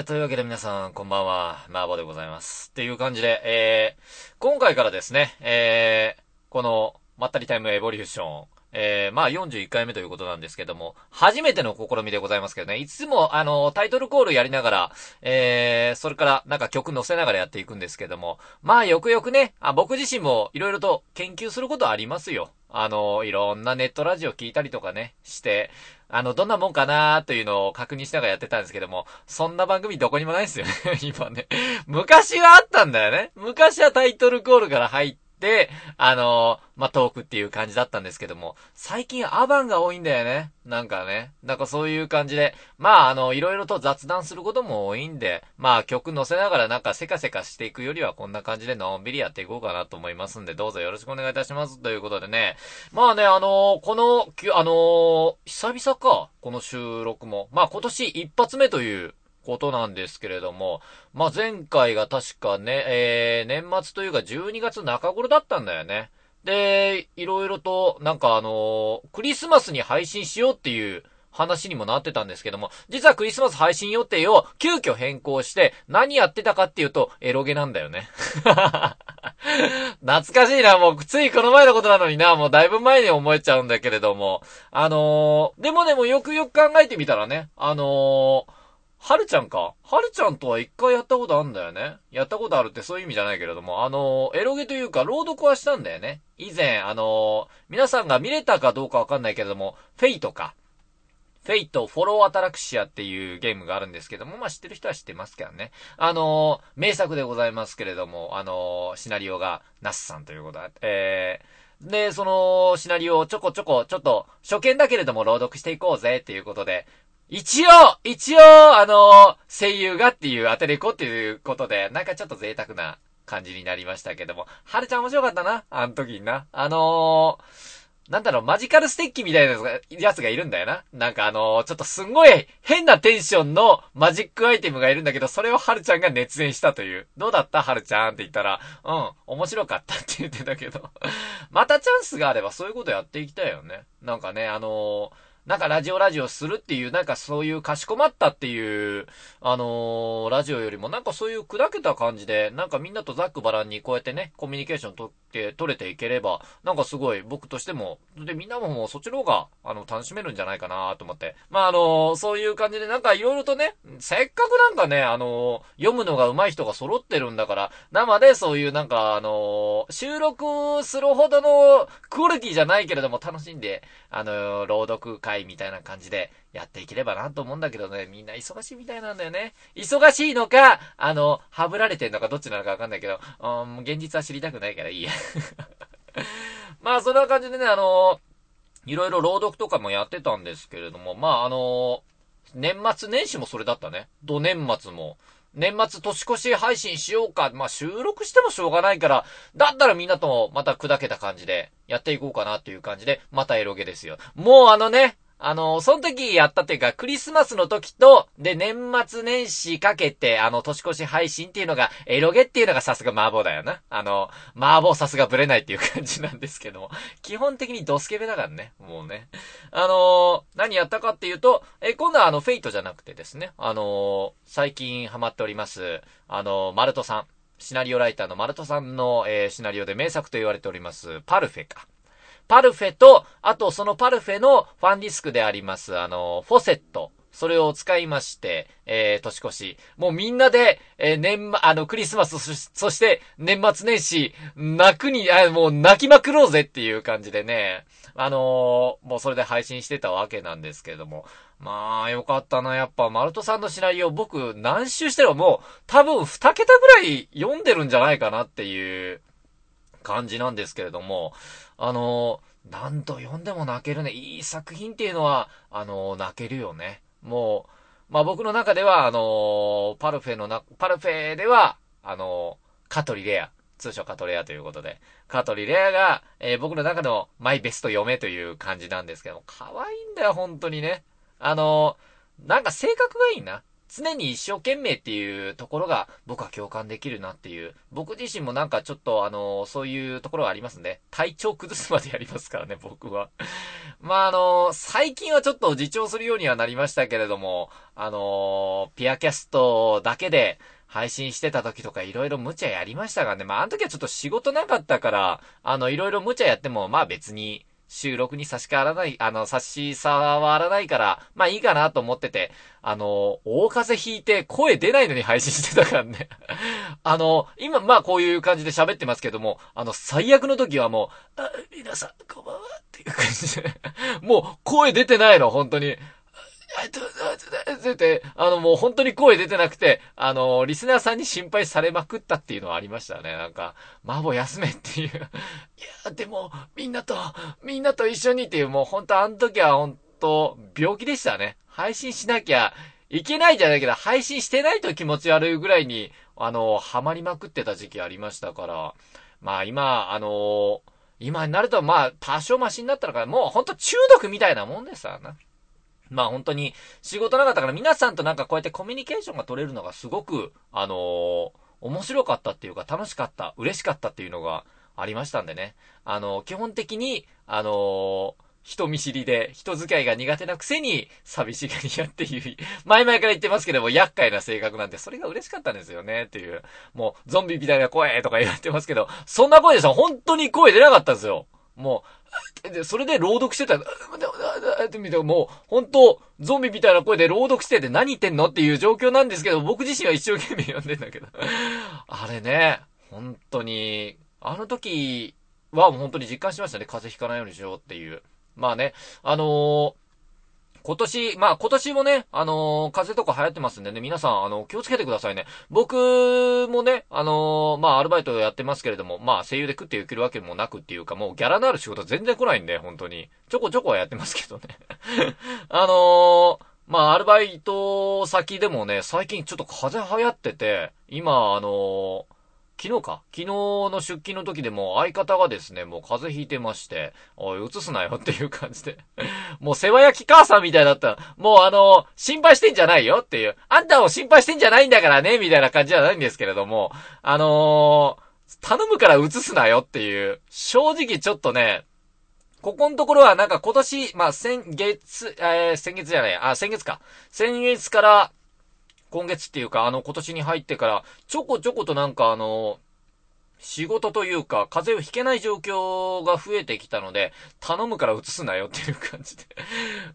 ー、というわけで皆さん、こんばんは、マーボでございます。っていう感じで、えー、今回からですね、えー、この、まったりタイムエボリューション、えー、まあ41回目ということなんですけども、初めての試みでございますけどね、いつもあの、タイトルコールやりながら、えー、それからなんか曲載せながらやっていくんですけども、まあよくよくね、あ僕自身も色々と研究することありますよ。あの、いろんなネットラジオ聞いたりとかね、して、あの、どんなもんかなーというのを確認しながらやってたんですけども、そんな番組どこにもないんですよね、今ね。昔はあったんだよね。昔はタイトルコールから入って、あのまあ、トークっていう感じだったんですけども、最近アバンが多いんだよね。なんかね。なんかそういう感じで、まあ、あの、いろいろと雑談することも多いんで、まあ、曲載せながらなんかせかせかしていくよりはこんな感じでのんびりやっていこうかなと思いますんで、どうぞよろしくお願いいたします。ということでね。まあね、あのこの、あの久々か、この収録も。まあ、今年一発目という、ことなんですけれども、まあ、前回が確かね、えー、年末というか12月中頃だったんだよね。で、いろいろと、なんかあのークリスマスに配信しようっていう話にもなってたんですけども、実はクリスマス配信予定を急遽変更して、何やってたかっていうと、エロゲなんだよね。懐かしいな、もう、ついこの前のことなのにな、もうだいぶ前に思えちゃうんだけれども、あのーでもでもよくよく考えてみたらね、あのーはるちゃんか？はるちゃんとは一回やったことあるんだよね。やったことあるってそういう意味じゃないけれども、あのエロゲというか、朗読はしたんだよね。以前、あの皆さんが見れたかどうかわかんないけれども、 Fate か。 Fate/hollow ataraxia っていうゲームがあるんですけども、まあ知ってる人は知ってますけどね。あの名作でございますけれども、あのシナリオがナスさんということで、えー、で、そのシナリオをちょこちょこ、ちょっと初見だけれども朗読していこうぜっていうことで、一応、一応、あの声優がっていうアテレコっていうことで、なんかちょっと贅沢な感じになりましたけども、はるちゃん面白かったな、あの時にな。あのー、なんだろう、マジカルステッキみたいなやつがやつがいるんだよな。なんかあのーちょっとすんごい変なテンションのマジックアイテムがいるんだけど、それをはるちゃんが熱演したという。どうだった？はるちゃんって言ったら、うん、面白かったって言ってたけど。またチャンスがあればそういうことやっていきたいよね。なんかね、あのーなんかラジオラジオするっていう、なんかそういうかしこまったっていう、あのーラジオよりもなんかそういう砕けた感じで、なんかみんなとざっくばらんにこうやってね、コミュニケーション取って、取れていければ、なんかすごい僕としても、で、みんなももうそっちの方が、あの、楽しめるんじゃないかなと思って。まあ、あのーそういう感じでなんかいろいろとね、せっかくなんかね、あのー読むのが上手い人が揃ってるんだから、生でそういうなんかあの収録するほどのクオリティじゃないけれども楽しんで、あの朗読会みたいな感じでやっていければなと思うんだけどね、みんな忙しいみたいなんだよね。忙しいのか、あの、はぶられてんのかどっちなのかわかんないけど、うん、現実は知りたくないからいいや。まあ、そんな感じでね、あのーいろいろ朗読とかもやってたんですけれども、まあ、あのー年末年始もそれだったね。土年末も。年末年越し配信しようか。まあ、収録してもしょうがないから、だったらみんなともまた砕けた感じでやっていこうかなっていう感じで、またエロゲですよ。もうあのね、あの、その時やったっていうか、クリスマスの時と、で、年末年始かけて、あの、年越し配信っていうのが、エロゲっていうのがさすが麻婆だよな。あの、麻婆さすがブレないっていう感じなんですけども、基本的にドスケベだからね、もうね。あの何やったかっていうと、え、今度はあの、フェイトじゃなくてですね、あの最近ハマっております、あのマルトさん。シナリオライターのマルトさんの、えーシナリオで名作と言われております、パルフェか。パルフェと、あとそのパルフェのファンディスクであります、あの、フォセット。それを使いまして、えー、年越し。もうみんなで、えー、年末、あの、クリスマス、そして、年末年始、泣くに、あ、もう泣きまくろうぜっていう感じでね、あのーもうそれで配信してたわけなんですけれども。まあ、よかったな。やっぱ、マルトさんのシナリオ、僕、何周してももう、多分、二桁ぐらい読んでるんじゃないかなっていう感じなんですけれども、あの何度読んでも泣けるね。いい作品っていうのは、あの泣けるよね。もう、まあ僕の中では、あのパルフェのな、パルフェでは、あのカトリレア、通称カトレアということで、カトリレアが、え僕の中のマイベスト嫁という感じなんですけども、可愛いんだよ、本当にね。あのなんか性格がいいな。常に一生懸命っていうところが僕は共感できるなっていう。僕自身もなんかちょっとあの、そういうところがありますね。体調崩すまでやりますからね、僕は。まああの、最近はちょっと自重するようにはなりましたけれども、あの、ピアキャストだけで配信してた時とかいろいろ無茶やりましたがね。まああの時はちょっと仕事なかったから、あの、いろいろ無茶やっても、まあ別に、収録に差し替わらない、あの、差し触らないから、まあいいかなと思ってて、あの、大風邪ひいて声出ないのに配信してたからね。あの、今、まあこういう感じで喋ってますけども、あの、最悪の時はもう、あ、皆さん、こんばんはっていう感じで、もう声出てないの、本当に。出て、あの、もう本当に声出てなくて、あの、リスナーさんに心配されまくったっていうのはありましたね。なんか、マボ休めっていう。いや、でも、みんなと、みんなと一緒にっていう、もう本当あの時は本当、病気でしたね。配信しなきゃいけないじゃないけど、配信してないと気持ち悪いぐらいに、あの、ハマりまくってた時期ありましたから、まあ今、あの今になると、まあ、多少マシになったのかな。もうほんと中毒みたいなもんですわな。まあ本当に仕事なかったから皆さんとなんかこうやってコミュニケーションが取れるのがすごく、あのー、面白かったっていうか楽しかった、嬉しかったっていうのがありましたんでね。あのー、基本的に、あのー、人見知りで、人付き合いが苦手なくせに、寂しがり屋っていう、前々から言ってますけども、厄介な性格なんで、それが嬉しかったんですよね、っていう。もう、ゾンビみたいな声とか言われてますけど、そんな声でさ、本当に声出なかったんですよ。もう、で、それで朗読してた、ら、って見て、もう、本当ゾンビみたいな声で朗読してて何言ってんのっていう状況なんですけど、僕自身は一生懸命読んでんだけど。あれね、本当に、あの時は本当に実感しましたね。風邪ひかないようにしようっていう。まあね、あのー今年、まあ今年もね、あのー、風邪とか流行ってますんでね、皆さん、あの、気をつけてくださいね。僕もね、あのー、まあアルバイトやってますけれども、まあ声優で食っていけるわけもなくっていうか、もうギャラのある仕事全然来ないんで、本当に。ちょこちょこはやってますけどね。あのー、まあアルバイト先でもね、最近ちょっと風邪流行ってて、今、あの昨日か？昨日の出勤の時でも相方がですね、もう風邪ひいてまして、おい、移すなよっていう感じで。もう世話焼き母さんみたいだった。もうあの、心配してんじゃないよっていう。あんたを心配してんじゃないんだからね、みたいな感じじゃないんですけれども、あのー、頼むから移すなよっていう。正直ちょっとね、ここのところはなんか今年、まあ、先月、えー、先月じゃない、あ、先月か。先月から、今月っていうか、あの、今年に入ってから、ちょこちょことなんかあの、仕事というか、風邪をひけない状況が増えてきたので、頼むから移すなよっていう感じで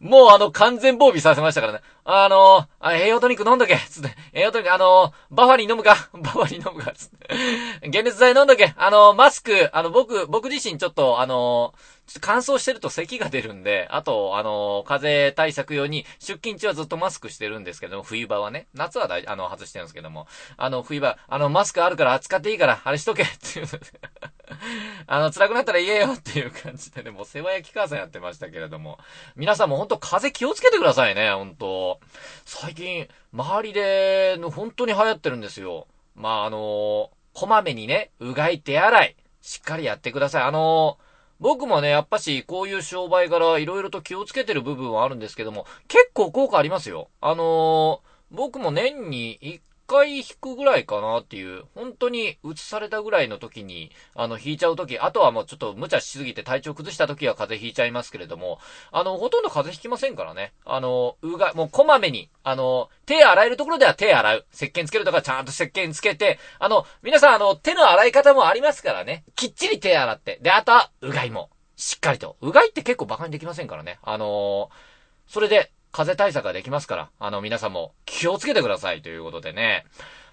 もうあの、完全防備させましたからね。あのー、栄養トニック飲んどけつって、栄養トニック、あの、バファリン飲むか バファリン飲むかつって。解熱剤飲んどけあの、マスク、あの、僕、僕自身ちょっと、あの乾燥してると咳が出るんで、あと、あの、風邪対策用に、出勤中はずっとマスクしてるんですけども、冬場はね。夏はだい、あの、外してるんですけども。あの、冬場、あの、マスクあるから使っていいから、あれしとけっていう あの、辛くなったら言えよっていう感じでね、もう世話焼き母さんやってましたけれども。皆さんもほんと風邪気をつけてくださいね、ほんと。最近、周りで、本当に流行ってるんですよ。まあ、あのこまめにね、うがい手洗い、しっかりやってください。あの僕もね、やっぱし、こういう商売柄、いろいろと気をつけてる部分はあるんですけども、結構効果ありますよ。あのー、僕も年に1回引くぐらいかなっていう、本当に移されたぐらいの時に、あの、引いちゃう時、あとはもうちょっと無茶しすぎて体調崩した時は風邪ひいちゃいますけれども、あの、ほとんど風邪ひきませんからね。あの、うが、もうこまめに、あの、手洗えるところでは手洗う。石鹸つけるとかちゃんと石鹸つけて、あの、皆さんあの、手の洗い方もありますからね。きっちり手洗って。で、あとは、うがいも。しっかりと。うがいって結構馬鹿にできませんからね。あのー、それで、風邪対策ができますから、あの、皆さんも気をつけてくださいということでね。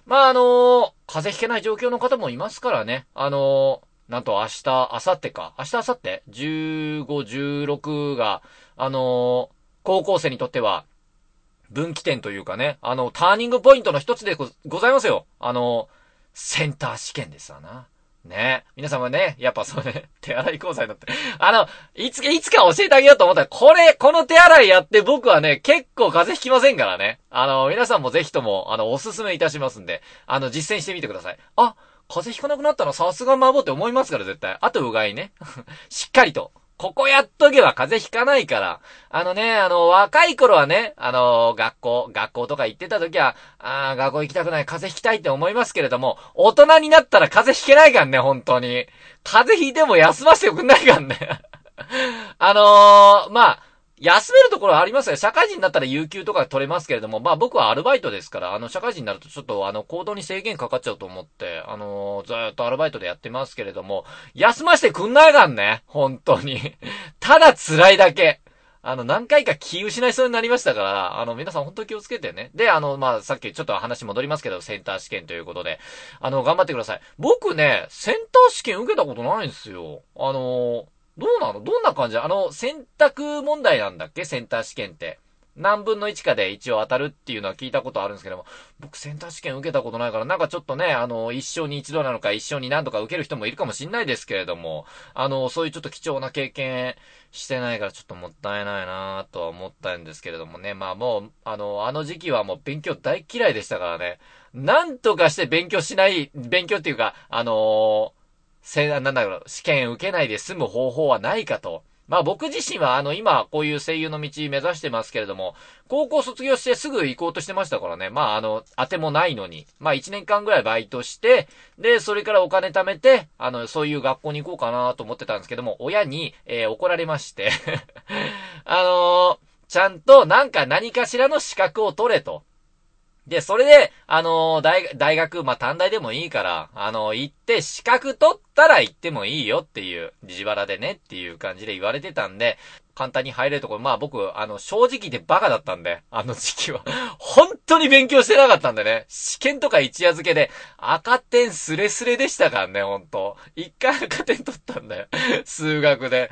まあ、あのー、風邪ひけない状況の方もいますからね。あのー、なんと明日、明後日か。明日、明後日 ?15、16が、あの高校生にとっては、分岐点というかね、あの、ターニングポイントの一つでございますよ。あのセンター試験ですわな。ね。皆様ね、やっぱそれ、手洗い講座になって。あの、いつか、いつか教えてあげようと思ったら、これ、この手洗いやって僕はね、結構風邪ひきませんからね。あの、皆さんもぜひとも、あの、おすすめいたしますんで、あの、実践してみてください。あ、風邪ひかなくなったのさすがマボって思いますから、絶対。あと、うがいね。しっかりと。ここやっとけば風邪ひかないから。あのね、あの、若い頃はね、あの、学校、学校とか行ってた時は、あ学校行きたくない、風邪ひきたいって思いますけれども、大人になったら風邪ひけないからね、本当に。風邪ひいても休ませてくんないからね。あのー、まあ、休めるところありますよ。社会人になったら有給とか取れますけれども、まあ僕はアルバイトですから、あの、社会人になるとちょっとあの、行動に制限かかっちゃうと思って、あのー、ずっとアルバイトでやってますけれども、休ませてくんないがんね。本当に。ただ辛いだけ。あの、何回か気失いそうになりましたから、あの、皆さん本当気をつけてね。で、あの、まあ、さっきちょっと話戻りますけど、センター試験ということで、あの、頑張ってください。僕ね、センター試験受けたことないんですよ。あのーどうなの？どんな感じ？あの、選択問題なんだっけ？センター試験って。何分の1かで一応当たるっていうのは聞いたことあるんですけども、僕センター試験受けたことないから、なんかちょっとね、あの、一生に一度なのか一生に何度か受ける人もいるかもしんないですけれども、あの、そういうちょっと貴重な経験してないからちょっともったいないなぁとは思ったんですけれどもね、まあもう、あの、あの時期はもう勉強大嫌いでしたからね、なんとかして勉強しない、勉強っていうか、あのせ、なんだろう、試験受けないで済む方法はないかと。まあ僕自身はあの今こういう声優の道目指してますけれども、高校卒業してすぐ行こうとしてましたからね。まああの、当てもないのに。まあ1年間ぐらいバイトして、で、それからお金貯めて、あの、そういう学校に行こうかなと思ってたんですけども、親に、えー、怒られまして あのー、ちゃんとなんか何かしらの資格を取れと。で、それで、あのー、大、大学、まあ、短大でもいいから、あのー、行って、資格取ったら行ってもいいよっていう、自腹でねっていう感じで言われてたんで、簡単に入れるところ、まあ僕、あの、正直でバカだったんで、あの時期は。本当に勉強してなかったんでね。試験とか一夜漬けで、赤点スレスレでしたからね、ほんと。一回赤点取ったんだよ。数学で。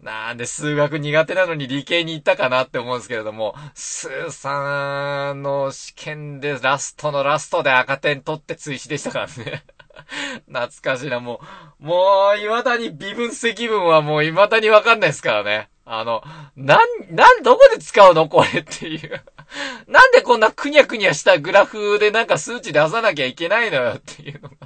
なんで数学苦手なのに理系に行ったかなって思うんですけれども、スーさんの試験でラストのラストで赤点取って追試でしたからね。懐かしいな、もう、もう、未だに微分積分はもう未だにわかんないですからね。あの、なん、なん、どこで使うの？これっていう。なんでこんなくにゃくにゃしたグラフでなんか数値出さなきゃいけないのよっていうのが。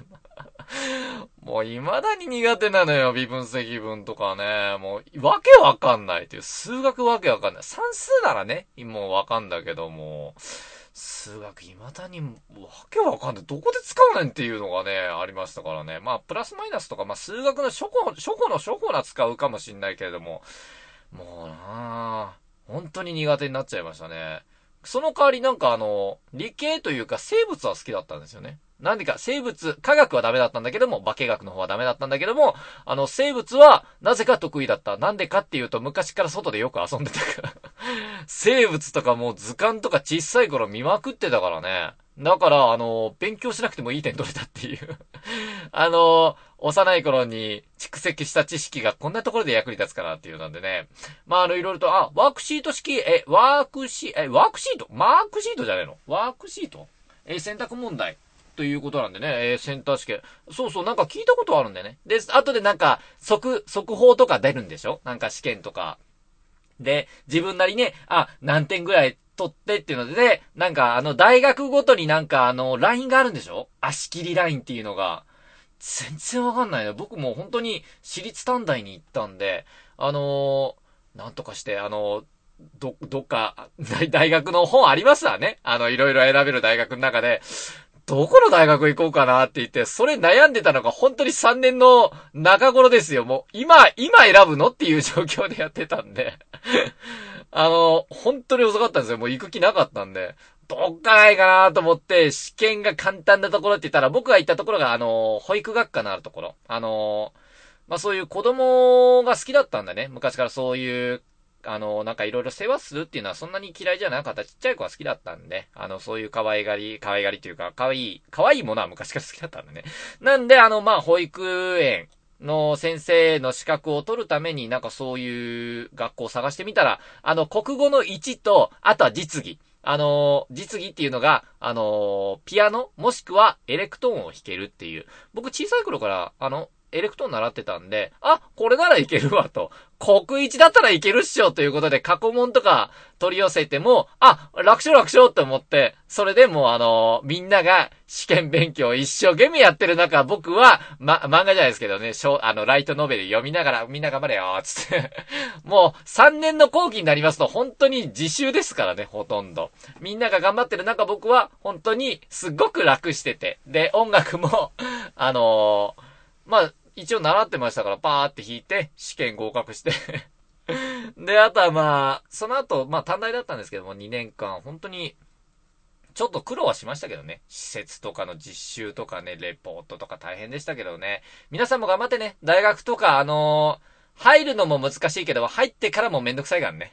もう未だに苦手なのよ、微分積分とかね。もう、わけわかんないっていう。数学わけわかんない。算数ならね、もうわかんだけども、数学未だにわけわかんない。どこで使うねんっていうのがね、ありましたからね。まあ、プラスマイナスとか、まあ、数学の初歩、初歩の初歩な使うかもしんないけれども、もうなぁ、本当に苦手になっちゃいましたね。その代わりなんかあの、理系というか生物は好きだったんですよね。なんでか、生物、科学はダメだったんだけども、化学の方はダメだったんだけども、あの、生物は、なぜか得意だった。なんでかっていうと、昔から外でよく遊んでたから 生物とかもう図鑑とか小さい頃見まくってたからね。だから、あの、勉強しなくてもいい点取れたっていう あの、幼い頃に蓄積した知識がこんなところで役に立つかなっていうなんでね。まあ、あの、いろいろと、あ、ワークシート式、え、ワークシー、え、ワークシート？マークシートじゃないの？ワークシート？え、選択問題。ということなんでね、えー、センター試験。そうそう、なんか聞いたことあるんだよね。で、後でなんか、速、速報とか出るんでしょ？なんか試験とか。で、自分なりね、あ、何点ぐらい取ってっていうので、で、なんかあの、大学ごとになんかあの、ラインがあるんでしょ？足切りラインっていうのが。全然わかんないね。僕も本当に私立短大に行ったんで、あのー、なんとかして、あのー、ど、どっか、大学の本ありますわね。あの、いろいろ選べる大学の中で、どこの大学行こうかなって言って、それ悩んでたのが本当に3年の中頃ですよ。もう、今、今選ぶのっていう状況でやってたんで あの、本当に遅かったんですよ。もう行く気なかったんで。どっかないかなと思って、試験が簡単なところって言ったら、僕が行ったところが、あの、保育学科のあるところ。あの、まあ、そういう子供が好きだったんだね。昔からそういうあの、なんかいろいろ世話するっていうのはそんなに嫌いじゃなかった。ちっちゃい子は好きだったんで、あの、そういう可愛がり、可愛がりというか、可愛い、可愛いものは昔から好きだったんでね。なんで、あの、まあ、保育園の先生の資格を取るために、なんかそういう学校を探してみたら、あの、国語の1と、あとは実技。あの、実技っていうのが、あの、ピアノ、もしくはエレクトーンを弾けるっていう。僕小さい頃から、あの、エレクトーン習ってたんで、あ、これならいけるわと。国一だったらいけるっしょということで過去問とか取り寄せても、あ、楽勝楽勝って思って、それでもうあのー、みんなが試験勉強一生懸命やってる中、僕は、ま、漫画じゃないですけどね、小、あの、ライトノベル読みながら、みんな頑張れよつってもう、3年の後期になりますと、本当に自習ですからね、ほとんど。みんなが頑張ってる中、僕は、本当に、すっごく楽してて。で、音楽もあのー、まあ、一応習ってましたから、パーって弾いて、試験合格して で、あとはまあ、その後、まあ短大だったんですけども、2年間、本当に、ちょっと苦労はしましたけどね。施設とかの実習とかね、レポートとか大変でしたけどね。皆さんも頑張ってね、大学とか、あのー、入るのも難しいけど、入ってからもめんどくさいからね。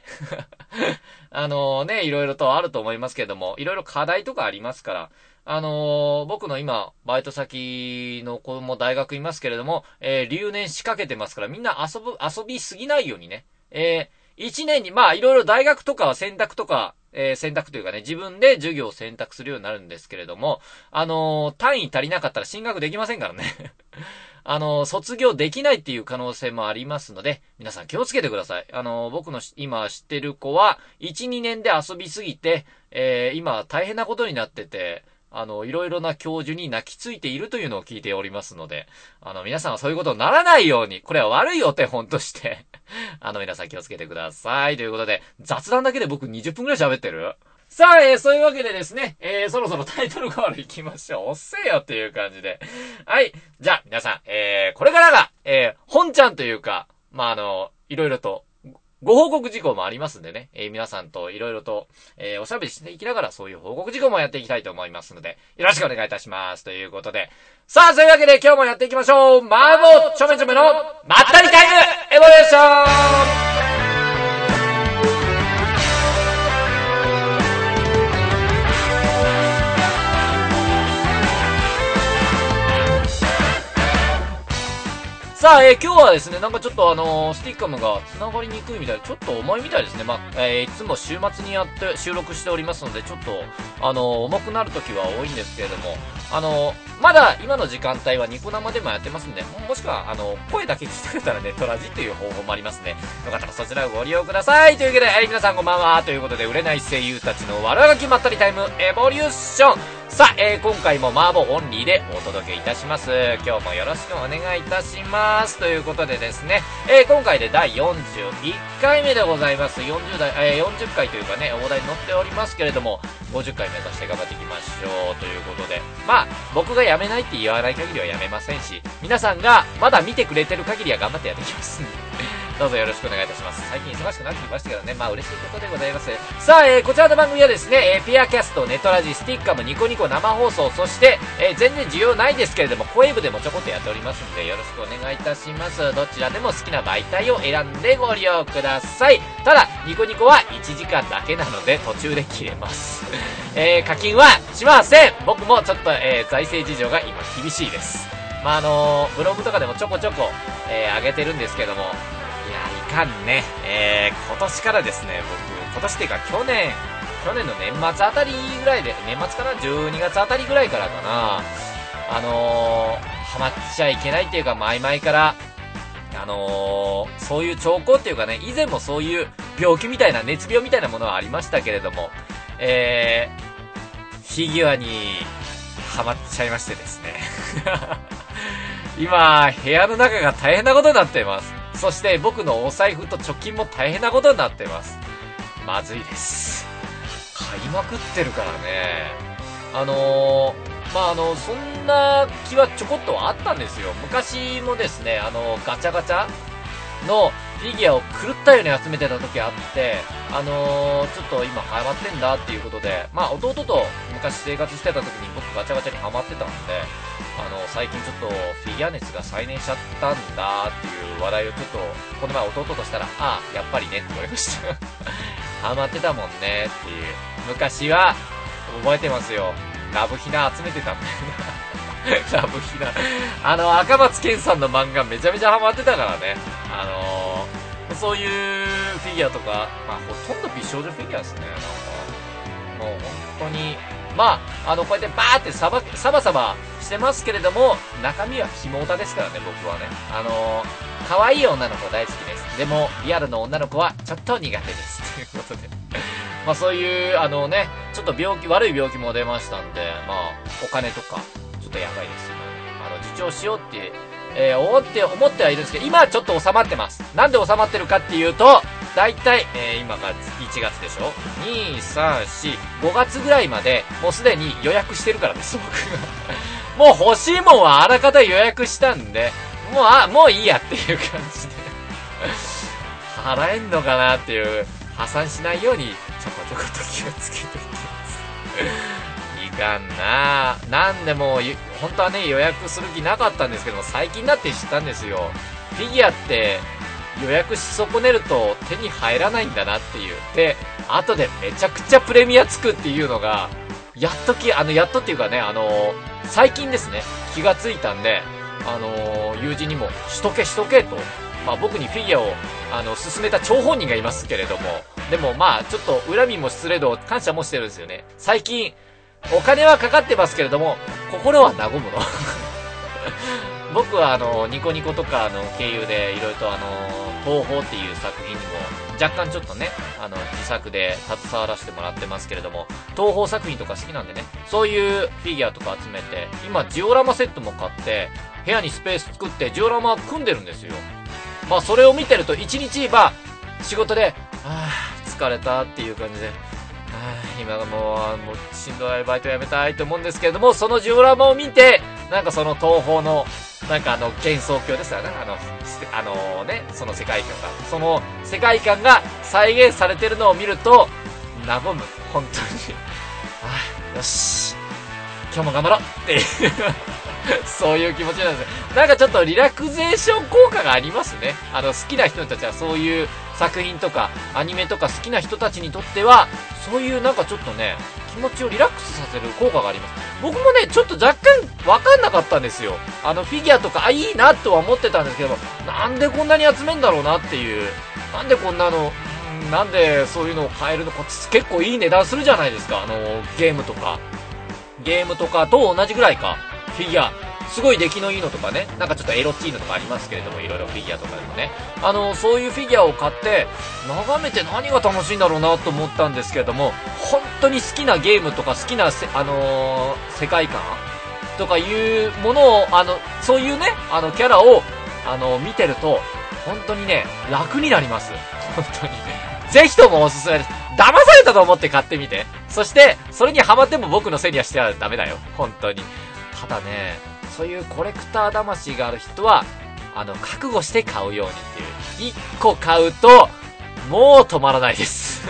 あのね、いろいろとあると思いますけども、いろいろ課題とかありますから、あのー、僕の今、バイト先の子も大学いますけれども、えー、留年仕掛けてますから、みんな遊ぶ、遊びすぎないようにね。えー、一年に、まあ、いろいろ大学とかは選択とか、えー、選択というかね、自分で授業を選択するようになるんですけれども、あのー、単位足りなかったら進学できませんからね。あのー、卒業できないっていう可能性もありますので、皆さん気をつけてください。あの僕の今知ってる子は、1、2年で遊びすぎて、え今大変なことになってて、あの、いろいろな教授に泣きついているというのを聞いておりますので、あの、皆さんはそういうことにならないように、これは悪いお手本として あの、皆さん気をつけてください。ということで、雑談だけで僕20分くらい喋ってる？さあ、えー、そういうわけでですね、えー、そろそろタイトルール行きましょう。おっせえよっていう感じで。はい。じゃあ、皆さん、えー、これからが、えー、本ちゃんというか、まあ、あの、いろいろと報告事項もありますんでね、えー、皆さんといろいろと、えー、おしゃべりしていきながらそういう報告事項もやっていきたいと思いますので、よろしくお願いいたします。ということで。さあ、というわけで今日もやっていきましょう麻婆ちょめちょめのまったりタイムエボリューションさあ、えー、今日はですね、なんかちょっとあのー、スティッカムが繋がりにくいみたいで、ちょっと重いみたいですね。まあ、えー、いつも週末にやって収録しておりますので、ちょっと、あの、重くなる時は多いんですけれども、あのまだ今の時間帯はニコ生でもやってますんで、もしくは、あの声だけ聞いてくれたらね、トラジという方法もありますんで、よかったらそちらをご利用ください。というわけで、はい、皆さんこんばんは。ということで、売れない声優たちの悪あがきまったりタイムエボリューション。さあ、えー、今回も麻婆オンリーでお届けいたします。今日もよろしくお願いいたします。ということでですね、えー、今回で第41回目でございます。40代、えー、40回というかね、大台に乗っておりますけれども、50回目指して頑張っていきましょう。ということで、まあ、僕がやめないって言わない限りはやめませんし、皆さんがまだ見てくれてる限りは頑張ってやっていきます。どうぞよろしくお願いいたします。最近忙しくなってきましたけどね、まあ嬉しいことでございます。さあ、えー、こちらの番組はですね、えー、ピアキャスト、ネトラジ、スティッカム、ニコニコ生放送、そして、えー、全然需要ないですけれども、声部でもちょこっとやっておりますので、よろしくお願いいたします。どちらでも好きな媒体を選んでご利用ください。ただ、ニコニコは1時間だけなので、途中で切れます。えー、課金はしません僕もちょっと、えー、財政事情が今厳しいです。まあ、あのー、ブログとかでもちょこちょこ、えー、上げてるんですけども、かんね、えー、今年からですね、僕、今年っていうか去年、去年の年末あたりぐらいで、年末かな ?12 月あたりぐらいからかなあのー、ハマっちゃいけないっていうか、前々から、あのー、そういう兆候っていうかね、以前もそういう病気みたいな、熱病みたいなものはありましたけれども、えー、フィギュアにハマっちゃいましてですね。今、部屋の中が大変なことになっています。そして僕のお財布と貯金も大変なことになってます。まずいです。買いまくってるからね。あのー、まあ、あの、そんな気はちょこっとあったんですよ。昔もですね、あの、ガチャガチャのフィギュアを狂ったように集めてた時あって、あのー、ちょっと今ハマってんだっていうことで、まあ弟と昔生活してた時に僕ガチャガチャにハマってたんで、あの、最近ちょっとフィギュア熱が再燃しちゃったんだっていう話題をちょっと、この前弟としたら、ああ、やっぱりねって言われました。ハマってたもんねっていう。昔は、覚えてますよ。ラブヒナ集めてたんだよな。ラブヒナ。あの、赤松健さんの漫画めちゃめちゃハマってたからね。あのー、そういうフィギュアとか、まあ、ほとんど美少女フィギュアですね。なんか、もう本当に、まあ、あの、こうやってバーってサバ、サバサバしてますけれども、中身はひもオタですからね、僕はね。あのー、可愛い女の子大好きです。でも、リアルの女の子はちょっと苦手です。ということで。まあそういう、あのね、ちょっと病気、悪い病気も出ましたんで、まあ、お金とか、ちょっとやばいですよ。あの、自重しようって、えー、思って、思ってはいるんですけど、今はちょっと収まってます。なんで収まってるかっていうと、大体、えー、今が1月でしょ ?2、3、4、5月ぐらいまで、もうすでに予約してるからです、僕が。もう欲しいもんはあらかた予約したんで、もう、あ、もういいやっていう感じで払えんのかなっていう、破産しないように、ちょこちょこと気をつけていきますいかんななんでも、本当はね、予約する気なかったんですけど、最近になって知ったんですよ。フィギュアって、予約し損ねると手に入らないんだなっていう。で、後でめちゃくちゃプレミアつくっていうのが、やっとき、あの、やっとっていうかね、あの最近ですね、気がついたんで、あの友人にも、しとけしとけと、まあ僕にフィギュアを、あの、進めた張本人がいますけれども、でもまあ、ちょっと恨みも失礼度感謝もしてるんですよね。最近、お金はかかってますけれども、心は和むの。僕はあの、ニコニコとかの経由で、いろいろとあの、東宝っていう作品にも、若干ちょっとね、あの、自作で携わらせてもらってますけれども、東宝作品とか好きなんでね、そういうフィギュアとか集めて、今、ジオラマセットも買って、部屋にスペース作ってジオラマ組んでるんですよ。まあ、それを見てると、一日、まあ、仕事で、ああ、疲れたっていう感じで、今がもう、もうしんどいバイトやめたいと思うんですけれども、そのジオラマを見て、なんかその東方の、なんかあの、幻想郷ですよね。あの、あのね、その世界観が。その世界観が再現されてるのを見ると、和む。本当に。あよし。今日も頑張ろうっていう そういう気持ちなんですよ。なんかちょっとリラクゼーション効果がありますね。あの、好きな人たちはそういう作品とか、アニメとか好きな人たちにとっては、そういうなんかちょっとね、気持ちをリラックスさせる効果があります。僕もね、ちょっと若干わかんなかったんですよ。あの、フィギュアとか、あ、いいなとは思ってたんですけど、なんでこんなに集めんだろうなっていう。なんでこんなの、なんでそういうのを買えるの？か、結構いい値段するじゃないですか。あの、ゲームとか。ゲームとかと同じぐらいか。フィギュア。すごい出来のいいのとかね、なんかちょっとエロチーヌとかありますけれども、いろいろフィギュアとかでもね。あの、そういうフィギュアを買って、眺めて何が楽しいんだろうなと思ったんですけれども、本当に好きなゲームとか好きなあのー、世界観とかいうものを、あの、そういうね、あの、キャラを、あの、見てると、本当にね、楽になります。本当に。ぜひともおすすめです。騙されたと思って買ってみて。そして、それにハマっても僕のせいにはしてはダメだよ。本当に。ただね、そういうコレクター魂がある人は、あの、覚悟して買うようにっていう。1個買うと、もう止まらないです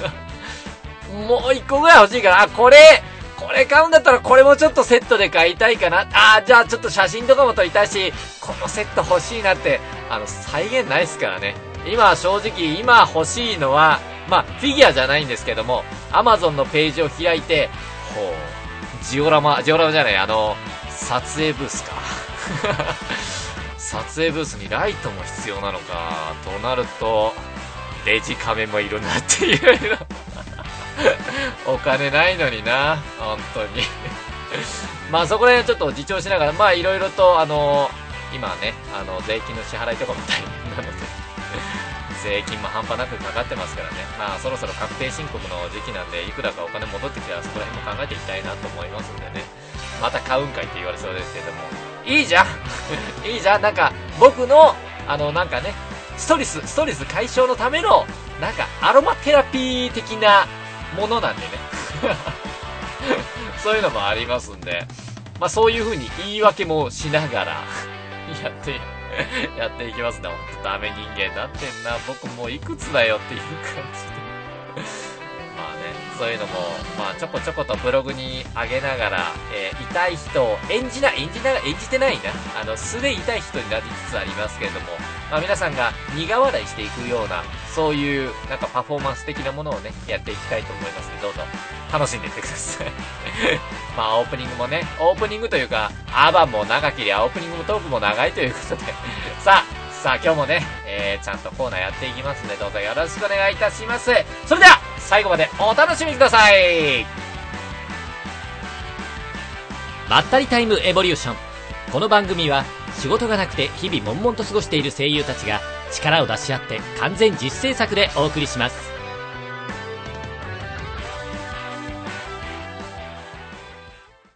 もう1個ぐらい欲しいから、あ、これ、これ買うんだったらこれもちょっとセットで買いたいかな。あ、じゃあちょっと写真とかも撮りたいし、このセット欲しいなって、あの、再現ないですからね。今正直、今欲しいのは、まあ、フィギュアじゃないんですけども、アマゾンのページを開いて、ほう、ジオラマ、ジオラマじゃない、あの、撮影ブースか。撮影ブースにライトも必要なのか。となると、デジカメもいるなっていう お金ないのにな。本当にまあそこら辺ちょっと自重しながら、まあいろいろと、あの、今ね、あの、税金の支払いとかも大変なので 税金も半端なくかかってますからね。まあそろそろ確定申告の時期なんで、いくらかお金戻ってきたらそこら辺も考えていきたいなと思いますんでね。また買うんかいって言われそうですけども。いいじゃん いいじゃんなんか、僕の、あの、なんかね、ストレス、ストレス解消のための、なんか、アロマテラピー的なものなんでね。そういうのもありますんで、まあそういう風に言い訳もしながらやってやっていきますね。ほんとダメ人間になってんな。僕もういくつだよっていう感じで、そういうのも、まあちょこちょことブログに上げながら、えー、痛い人を演じな、演じながら、演じてないな。あの、素で痛い人になりつつありますけれども、まあ皆さんが苦笑いしていくような、そういう、なんかパフォーマンス的なものをね、やっていきたいと思いますので、どうぞ楽しんでいってください まあオープニングもね、オープニングというか、アーバンも長ければオープニングもトークも長いということで さあ、さあ今日もね、えー、ちゃんとコーナーやっていきますので、どうぞよろしくお願いいたします。それでは、最後までお楽しみください。まったりタイムエボリューション。この番組は仕事がなくて日々悶々と過ごしている声優たちが力を出し合って完全実践作でお送りします。